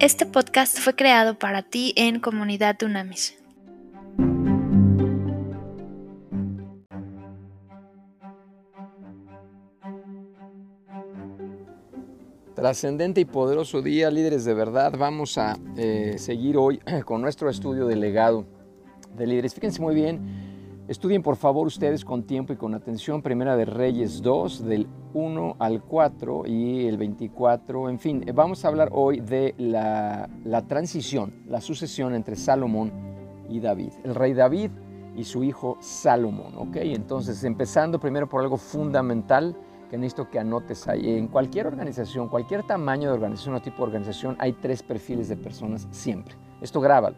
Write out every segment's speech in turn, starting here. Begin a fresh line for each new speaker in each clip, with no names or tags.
Este podcast fue creado para ti en Comunidad Dunamis.
Trascendente y poderoso día, líderes de verdad. Vamos a eh, seguir hoy con nuestro estudio de legado de líderes. Fíjense muy bien Estudien por favor ustedes con tiempo y con atención Primera de Reyes 2 del 1 al 4 y el 24. En fin, vamos a hablar hoy de la, transición, la sucesión entre Salomón y David. El rey David y su hijo Salomón. ¿ok? Entonces, empezando primero por algo fundamental que necesito que anotes ahí. En cualquier organización, cualquier tamaño de organización o tipo de organización, hay tres perfiles de personas siempre. Esto grábalo.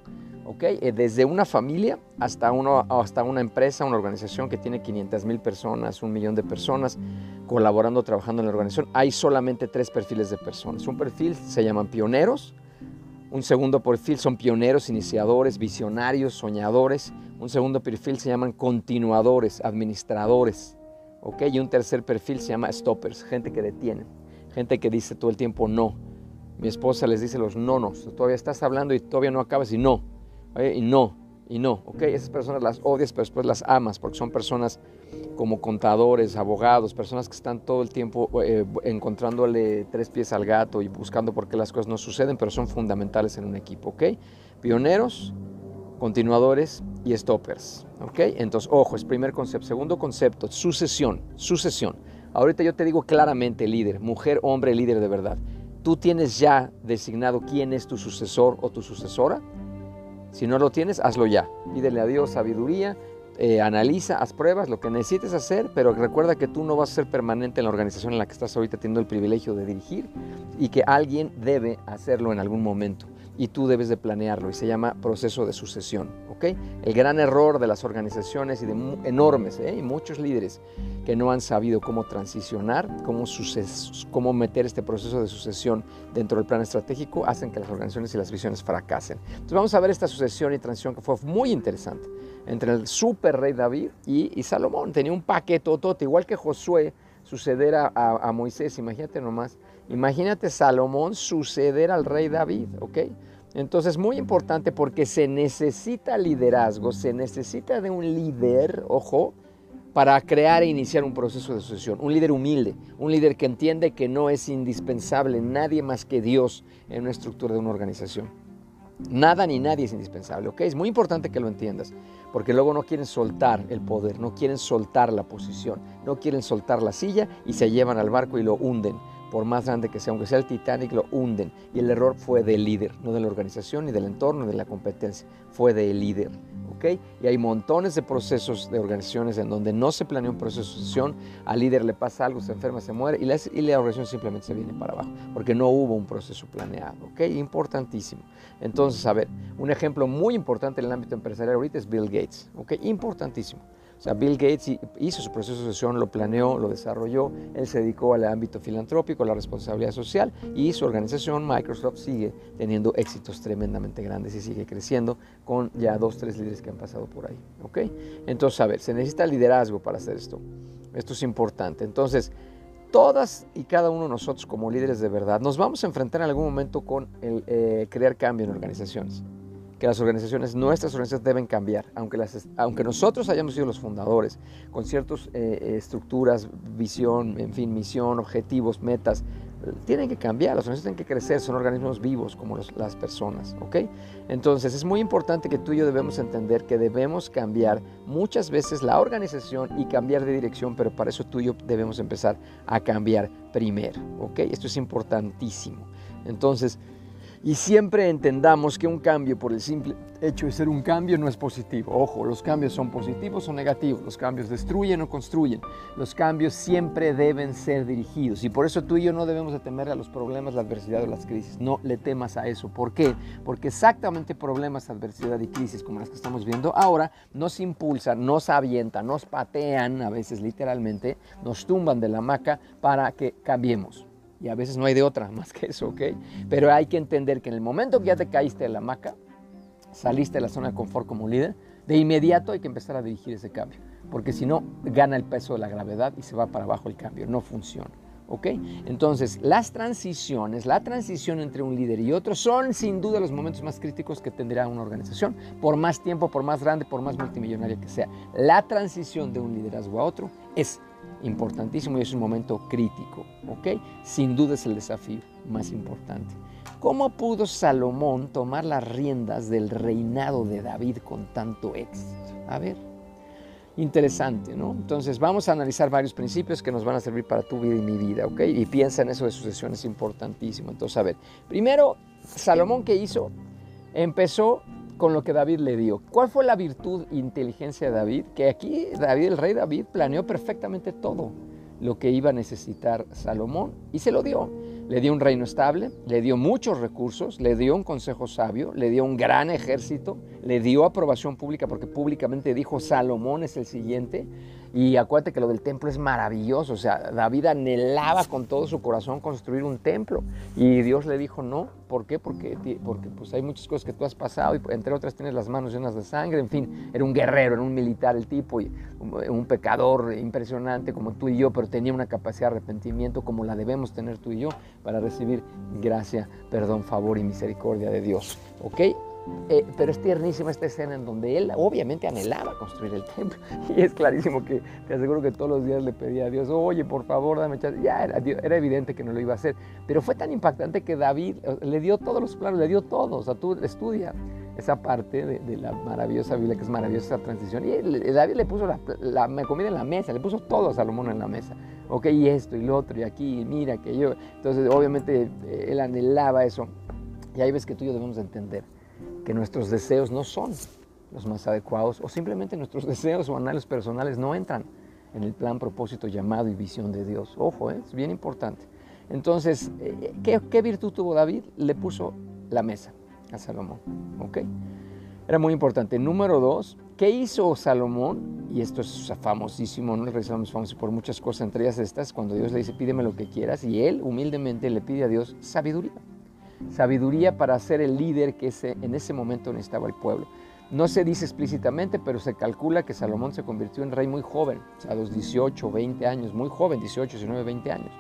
Eh, desde una familia hasta, uno, hasta una empresa, una organización que tiene 500 mil personas, un millón de personas colaborando, trabajando en la organización, hay solamente tres perfiles de personas. Un perfil se llaman pioneros, un segundo perfil son pioneros, iniciadores, visionarios, soñadores. Un segundo perfil se llaman continuadores, administradores. Y un tercer perfil se llama stoppers, gente que detiene, gente que dice todo el tiempo no. Mi esposa les dice los nonos, todavía estás hablando y todavía no acabas y no y no, y no, ¿ok? Esas personas las odias, pero después las amas, porque son personas como contadores, abogados, personas que están todo el tiempo eh, encontrándole tres pies al gato y buscando por qué las cosas no suceden, pero son fundamentales en un equipo, ¿ok? Pioneros, continuadores y stoppers, ¿ok? Entonces, ojo, es primer concepto. Segundo concepto, sucesión, sucesión. Ahorita yo te digo claramente, líder, mujer, hombre, líder de verdad. ¿Tú tienes ya designado quién es tu sucesor o tu sucesora? Si no lo tienes, hazlo ya. Pídele a Dios sabiduría, eh, analiza, haz pruebas, lo que necesites hacer, pero recuerda que tú no vas a ser permanente en la organización en la que estás ahorita teniendo el privilegio de dirigir y que alguien debe hacerlo en algún momento y tú debes de planearlo y se llama proceso de sucesión. ¿ok? El gran error de las organizaciones y de enormes ¿eh? y muchos líderes que no han sabido cómo transicionar, cómo, cómo meter este proceso de sucesión dentro del plan estratégico, hacen que las organizaciones y las visiones fracasen. Entonces vamos a ver esta sucesión y transición que fue muy interesante entre el super rey David y, Salomón. Tenía un paquete igual que Josué suceder a, a Moisés, imagínate nomás. Imagínate Salomón suceder al rey David, ¿ok? Entonces, muy importante porque se necesita liderazgo, se necesita de un líder, ojo, para crear e iniciar un proceso de sucesión. Un líder humilde, un líder que entiende que no es indispensable nadie más que Dios en una estructura de una organización. Nada ni nadie es indispensable, ¿ok? Es muy importante que lo entiendas, porque luego no quieren soltar el poder, no quieren soltar la posición, no quieren soltar la silla y se llevan al barco y lo hunden por más grande que sea, aunque sea el Titanic, lo hunden. Y el error fue del líder, no de la organización, ni del entorno, ni de la competencia, fue del líder. ¿ok? Y hay montones de procesos de organizaciones en donde no se planeó un proceso de sucesión, al líder le pasa algo, se enferma, se muere, y la, y la organización simplemente se viene para abajo, porque no hubo un proceso planeado. ¿ok? Importantísimo. Entonces, a ver, un ejemplo muy importante en el ámbito empresarial ahorita es Bill Gates. ¿ok? Importantísimo. O sea, Bill Gates hizo su proceso de sucesión, lo planeó, lo desarrolló, él se dedicó al ámbito filantrópico, a la responsabilidad social y su organización Microsoft sigue teniendo éxitos tremendamente grandes y sigue creciendo con ya dos, tres líderes que han pasado por ahí. ¿ok? Entonces, a ver, se necesita liderazgo para hacer esto. Esto es importante. Entonces, todas y cada uno de nosotros como líderes de verdad nos vamos a enfrentar en algún momento con el eh, crear cambio en organizaciones que las organizaciones, nuestras organizaciones deben cambiar, aunque, las, aunque nosotros hayamos sido los fundadores, con ciertas eh, estructuras, visión, en fin, misión, objetivos, metas, tienen que cambiar, las organizaciones tienen que crecer, son organismos vivos como las personas, ¿ok? Entonces es muy importante que tú y yo debemos entender que debemos cambiar muchas veces la organización y cambiar de dirección, pero para eso tú y yo debemos empezar a cambiar primero, ¿ok? Esto es importantísimo. Entonces, y siempre entendamos que un cambio por el simple hecho de ser un cambio no es positivo. Ojo, los cambios son positivos o negativos, los cambios destruyen o construyen, los cambios siempre deben ser dirigidos y por eso tú y yo no debemos de temer a los problemas, la adversidad o las crisis, no le temas a eso. ¿Por qué? Porque exactamente problemas, adversidad y crisis como las que estamos viendo ahora nos impulsan, nos avientan, nos patean, a veces literalmente, nos tumban de la hamaca para que cambiemos. Y a veces no hay de otra más que eso, ¿ok? Pero hay que entender que en el momento que ya te caíste de la hamaca, saliste de la zona de confort como líder, de inmediato hay que empezar a dirigir ese cambio. Porque si no, gana el peso de la gravedad y se va para abajo el cambio. No funciona. ¿Ok? Entonces, las transiciones, la transición entre un líder y otro son sin duda los momentos más críticos que tendrá una organización, por más tiempo, por más grande, por más multimillonaria que sea. La transición de un liderazgo a otro es importantísimo y es un momento crítico, ¿ok? Sin duda es el desafío más importante. ¿Cómo pudo Salomón tomar las riendas del reinado de David con tanto éxito? A ver, interesante, ¿no? Entonces vamos a analizar varios principios que nos van a servir para tu vida y mi vida, ¿ok? Y piensa en eso de sucesión, es importantísimo. Entonces, a ver, primero, Salomón, ¿qué hizo? Empezó con lo que David le dio. ¿Cuál fue la virtud e inteligencia de David? Que aquí David, el rey David, planeó perfectamente todo lo que iba a necesitar Salomón y se lo dio. Le dio un reino estable, le dio muchos recursos, le dio un consejo sabio, le dio un gran ejército, le dio aprobación pública porque públicamente dijo Salomón es el siguiente. Y acuérdate que lo del templo es maravilloso. O sea, David anhelaba con todo su corazón construir un templo. Y Dios le dijo no. ¿Por qué? Porque, porque pues hay muchas cosas que tú has pasado y entre otras tienes las manos llenas de sangre. En fin, era un guerrero, era un militar el tipo y un, pecador impresionante como tú y yo, pero tenía una capacidad de arrepentimiento como la debemos tener tú y yo para recibir gracia, perdón, favor y misericordia de Dios. ¿Ok? Eh, pero es tiernísima esta escena en donde él obviamente anhelaba construir el templo. Y es clarísimo que te aseguro que todos los días le pedía a Dios, oye, por favor, dame chance. Ya era, evidente que no lo iba a hacer. Pero fue tan impactante que David eh, le dio todos los planos, le dio todo. O sea, tú estudia esa parte de, la maravillosa Biblia, que es maravillosa esa transición. Y David le puso la, la, comida en la mesa, le puso todo a Salomón en la mesa. Ok, y esto y lo otro, y aquí, y mira, que yo. Entonces, obviamente, eh, él anhelaba eso. Y ahí ves que tú y yo debemos entender que nuestros deseos no son los más adecuados o simplemente nuestros deseos o anhelos personales no entran en el plan, propósito, llamado y visión de Dios. Ojo, ¿eh? es bien importante. Entonces, eh, ¿qué, virtud tuvo David? Le puso la mesa a Salomón. ¿Ok? Era muy importante. Número dos, ¿qué hizo Salomón? Y esto es famosísimo, ¿no? Es famoso por muchas cosas, entre ellas estas, cuando Dios le dice, pídeme lo que quieras, y él humildemente le pide a Dios sabiduría sabiduría para ser el líder que en ese momento necesitaba el pueblo. No se dice explícitamente, pero se calcula que Salomón se convirtió en rey muy joven, a los 18, 20 años, muy joven, 18, 19, 20 años.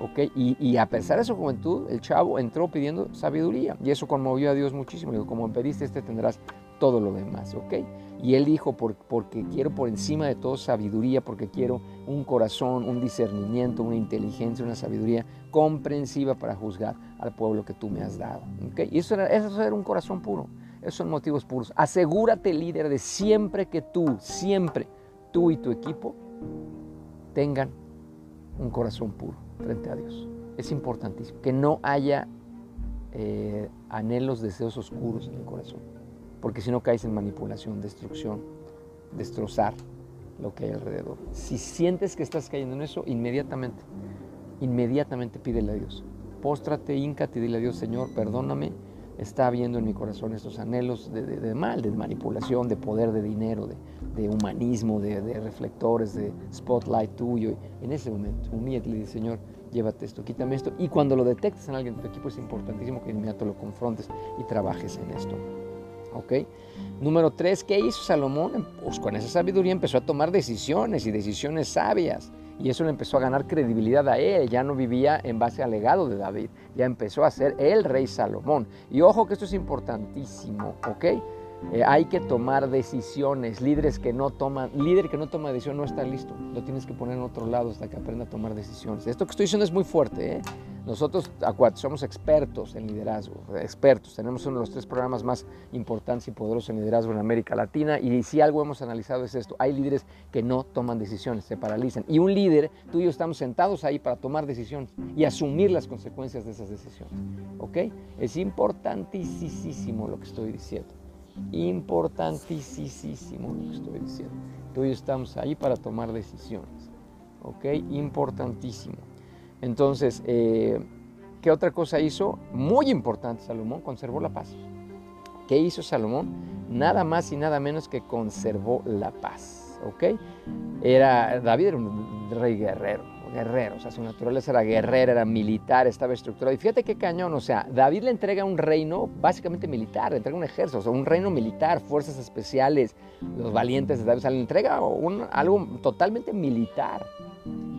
¿okay? Y, a pesar de su juventud, el chavo entró pidiendo sabiduría y eso conmovió a Dios muchísimo. Digo, como pediste este tendrás todo lo demás. ¿ok? Y él dijo, porque quiero por encima de todo sabiduría, porque quiero un corazón, un discernimiento, una inteligencia, una sabiduría comprensiva para juzgar al pueblo que tú me has dado. Y eso era, eso era un corazón puro. Esos son motivos puros. Asegúrate, líder, de siempre que tú, siempre, tú y tu equipo tengan un corazón puro frente a Dios. Es importantísimo. Que no haya eh, anhelos, deseos oscuros en el corazón porque si no caes en manipulación, destrucción, destrozar lo que hay alrededor. Si sientes que estás cayendo en eso, inmediatamente, inmediatamente pídele a Dios. Póstrate, íncate y dile a Dios, Señor, perdóname, está habiendo en mi corazón estos anhelos de, mal, de manipulación, de poder, de dinero, de, humanismo, de, reflectores, de spotlight tuyo. En ese momento, humíllate y le dice, Señor, llévate esto, quítame esto. Y cuando lo detectes en alguien de tu equipo, es importantísimo que inmediato lo confrontes y trabajes en esto. Número tres, ¿qué hizo Salomón? Pues con esa sabiduría empezó a tomar decisiones y decisiones sabias. Y eso le empezó a ganar credibilidad a él. Ya no vivía en base al legado de David. Ya empezó a ser el rey Salomón. Y ojo que esto es importantísimo, ¿ok? Eh, hay que tomar decisiones. Líderes que no toman, líder que no toma decisión no está listo. Lo tienes que poner en otro lado hasta que aprenda a tomar decisiones. Esto que estoy diciendo es muy fuerte, ¿eh? Nosotros, somos expertos en liderazgo, expertos. Tenemos uno de los tres programas más importantes y poderosos en liderazgo en América Latina y si algo hemos analizado es esto. Hay líderes que no toman decisiones, se paralizan. Y un líder, tú y yo estamos sentados ahí para tomar decisiones y asumir las consecuencias de esas decisiones. ¿Ok? Es importantísimo lo que estoy diciendo. Importantísimo lo que estoy diciendo. Tú y yo estamos ahí para tomar decisiones. ¿Ok? Importantísimo. Entonces, eh, ¿qué otra cosa hizo? Muy importante, Salomón conservó la paz. ¿Qué hizo Salomón? Nada más y nada menos que conservó la paz. ¿Ok? Era, David era un rey guerrero, guerrero, o sea, su naturaleza era guerrera, era militar, estaba estructurado. Y fíjate qué cañón, o sea, David le entrega un reino básicamente militar, le entrega un ejército, o sea, un reino militar, fuerzas especiales, los valientes de David, o sea, le entrega algo totalmente militar.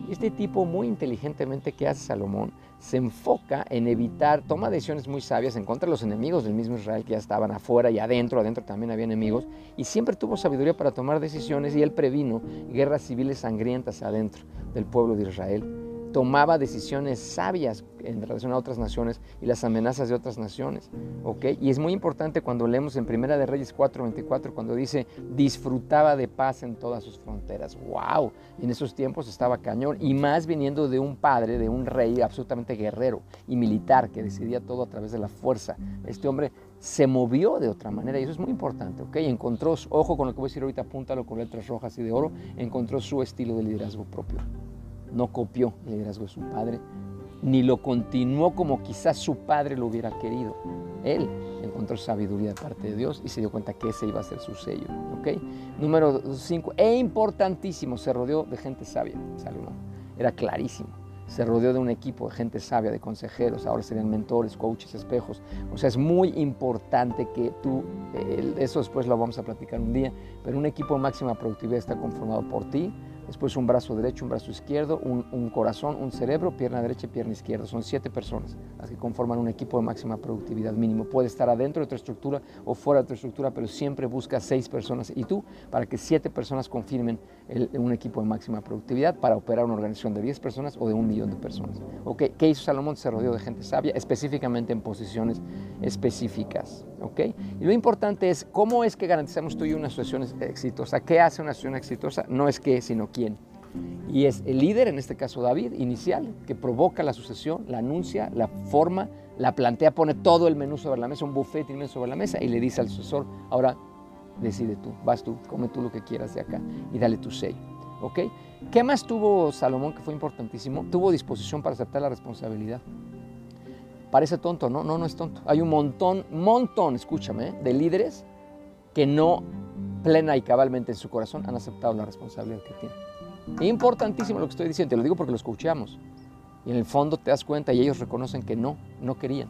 Este tipo muy inteligentemente que hace Salomón se enfoca en evitar, toma decisiones muy sabias en contra de los enemigos del mismo Israel que ya estaban afuera y adentro, adentro también había enemigos, y siempre tuvo sabiduría para tomar decisiones y él previno guerras civiles sangrientas adentro del pueblo de Israel tomaba decisiones sabias en relación a otras naciones y las amenazas de otras naciones. ¿ok? Y es muy importante cuando leemos en Primera de Reyes 4:24, cuando dice, disfrutaba de paz en todas sus fronteras. ¡Wow! En esos tiempos estaba cañón, y más viniendo de un padre, de un rey absolutamente guerrero y militar que decidía todo a través de la fuerza. Este hombre se movió de otra manera y eso es muy importante, ¿ok? Encontró, ojo con lo que voy a decir ahorita, apúntalo con letras rojas y de oro, encontró su estilo de liderazgo propio no copió el liderazgo de su padre, ni lo continuó como quizás su padre lo hubiera querido. Él encontró sabiduría de parte de Dios y se dio cuenta que ese iba a ser su sello. ¿ok? Número 5, e importantísimo, se rodeó de gente sabia, Salomón. Era clarísimo. Se rodeó de un equipo de gente sabia, de consejeros, ahora serían mentores, coaches, espejos. O sea, es muy importante que tú, eso después lo vamos a platicar un día, pero un equipo de máxima productividad está conformado por ti, después un brazo derecho, un brazo izquierdo, un, corazón, un cerebro, pierna derecha pierna izquierda. Son siete personas las que conforman un equipo de máxima productividad mínimo. Puede estar adentro de tu estructura o fuera de tu estructura, pero siempre busca seis personas y tú para que siete personas confirmen un equipo de máxima productividad para operar una organización de diez personas o de un millón de personas. Okay. ¿Qué hizo Salomón? Se rodeó de gente sabia, específicamente en posiciones específicas. Okay. Y lo importante es cómo es que garantizamos tú y una asociación exitosa. ¿Qué hace una asociación exitosa? No es qué, sino y es el líder, en este caso David, inicial, que provoca la sucesión, la anuncia, la forma, la plantea, pone todo el menú sobre la mesa, un buffet inmenso sobre la mesa y le dice al sucesor, ahora decide tú, vas tú, come tú lo que quieras de acá y dale tu sello. ¿Ok? ¿Qué más tuvo Salomón que fue importantísimo? Tuvo disposición para aceptar la responsabilidad. Parece tonto, ¿no? No, no es tonto. Hay un montón, montón, escúchame, de líderes que no plena y cabalmente en su corazón han aceptado la responsabilidad que tienen. Importantísimo lo que estoy diciendo, te lo digo porque lo escuchamos. Y en el fondo te das cuenta y ellos reconocen que no, no querían,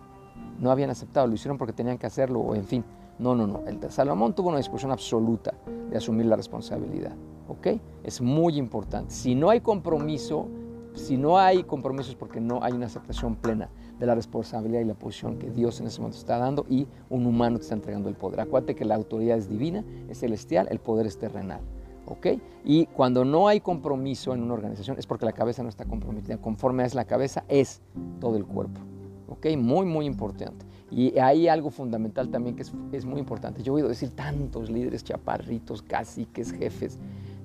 no habían aceptado, lo hicieron porque tenían que hacerlo o en fin. No, no, no. El Salomón tuvo una disposición absoluta de asumir la responsabilidad. ¿Ok? Es muy importante. Si no hay compromiso, si no hay compromisos porque no hay una aceptación plena de la responsabilidad y la posición que Dios en ese momento está dando y un humano te está entregando el poder. Acuérdate que la autoridad es divina, es celestial, el poder es terrenal. ¿ok? Y cuando no hay compromiso en una organización es porque la cabeza no está comprometida. Conforme es la cabeza, es todo el cuerpo. ¿ok? Muy, muy importante. Y hay algo fundamental también que es, es muy importante. Yo he oído decir tantos líderes chaparritos, caciques, jefes,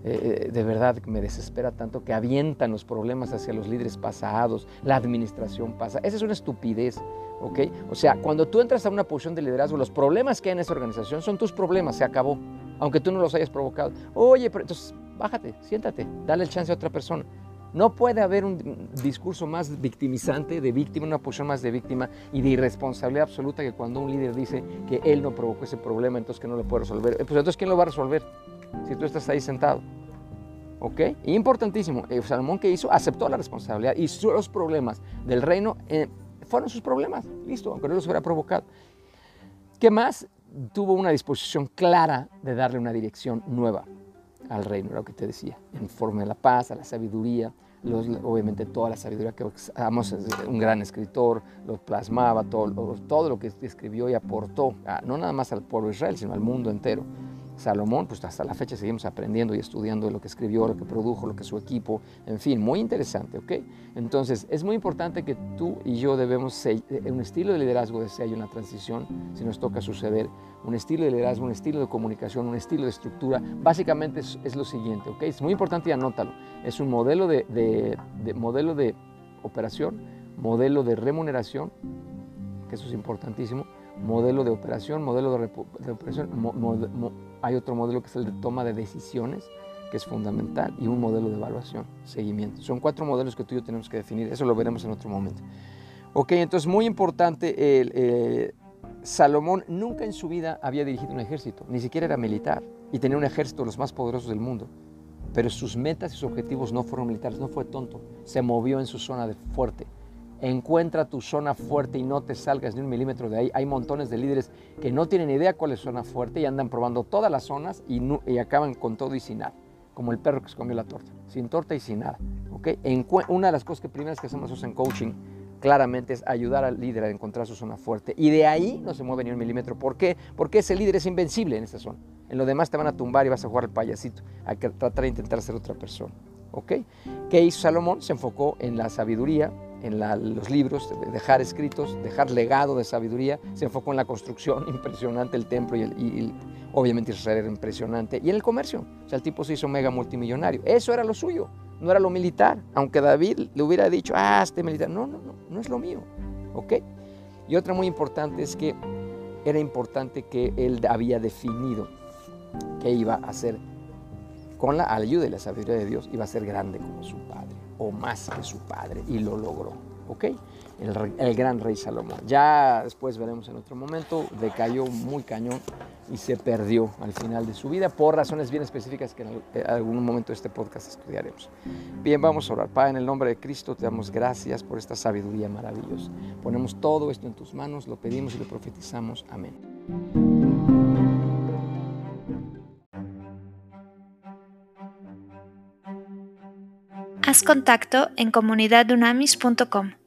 eh, de verdad me desespera tanto que avientan los problemas hacia los líderes pasados, la administración pasa. Esa es una estupidez, ¿ok? O sea, cuando tú entras a una posición de liderazgo, los problemas que hay en esa organización son tus problemas, se acabó, aunque tú no los hayas provocado. Oye, pero entonces bájate, siéntate, dale el chance a otra persona. No puede haber un discurso más victimizante, de víctima, una posición más de víctima y de irresponsabilidad absoluta que cuando un líder dice que él no provocó ese problema, entonces que no lo puede resolver. Pues entonces, ¿quién lo va a resolver? si tú estás ahí sentado. ¿Ok? Importantísimo. El Salomón que hizo aceptó la responsabilidad y los problemas del reino eh, fueron sus problemas. Listo, aunque no los hubiera provocado. ¿Qué más? Tuvo una disposición clara de darle una dirección nueva al reino, lo que te decía, en forma de la paz, a la sabiduría, obviamente toda la sabiduría que Amos un gran escritor, lo plasmaba, todo, todo lo que escribió y aportó, no nada más al pueblo de Israel, sino al mundo entero. Salomón, pues hasta la fecha seguimos aprendiendo y estudiando lo que escribió, lo que produjo, lo que su equipo, en fin, muy interesante, ¿ok? Entonces, es muy importante que tú y yo debemos, eh, un estilo de liderazgo de hay una transición, si nos toca suceder, un estilo de liderazgo, un estilo de comunicación, un estilo de estructura, básicamente es, lo siguiente, ¿ok? Es muy importante y anótalo, es un modelo de, modelo de operación, modelo de remuneración, que eso es importantísimo, modelo de operación, modelo de, operación, hay otro modelo que es el de toma de decisiones, que es fundamental, y un modelo de evaluación, seguimiento. Son cuatro modelos que tú y yo tenemos que definir, eso lo veremos en otro momento. Ok, entonces muy importante, eh, Salomón nunca en su vida había dirigido un ejército, ni siquiera era militar, y tenía un ejército de los más poderosos del mundo. Pero sus metas y sus objetivos no fueron militares, no fue tonto, se movió en su zona de fuerte encuentra tu zona fuerte y no te salgas ni un milímetro de ahí. Hay montones de líderes que no tienen idea cuál es zona fuerte y andan probando todas las zonas y, acaban con todo y sin nada, como el perro que se comió la torta, sin torta y sin nada. ¿ok? En, una de las cosas que primeras que hacemos nosotros en coaching claramente es ayudar al líder a encontrar su zona fuerte. Y de ahí no se mueve ni un milímetro. ¿Por qué? Porque ese líder es invencible en esa zona. En lo demás te van a tumbar y vas a jugar al payasito, a tratar de intentar ser otra persona. ¿Ok? ¿Qué hizo Salomón? Se enfocó en la sabiduría, en los libros, dejar escritos, dejar legado de sabiduría. Se enfocó en la construcción, impresionante el templo y, obviamente Israel era impresionante. Y en el comercio, o sea, el tipo se hizo mega multimillonario. Eso era lo suyo no era lo militar, aunque David le hubiera dicho, ah, este militar, no, no, no, no es lo mío, ¿ok? Y otra muy importante es que era importante que él había definido que iba a hacer, con la ayuda y la sabiduría de Dios, iba a ser grande como su o más que su padre, y lo logró, ¿ok? el, gran rey Salomón. Ya después veremos en otro momento, decayó muy cañón y se perdió al final de su vida por razones bien específicas que en eh, algún momento de este podcast estudiaremos. Bien, vamos a orar. Padre, en el nombre de Cristo te damos gracias por esta sabiduría maravillosa. Ponemos todo esto en tus manos, lo pedimos y lo profetizamos. Amén.
Haz contacto en comunidadunamis.com.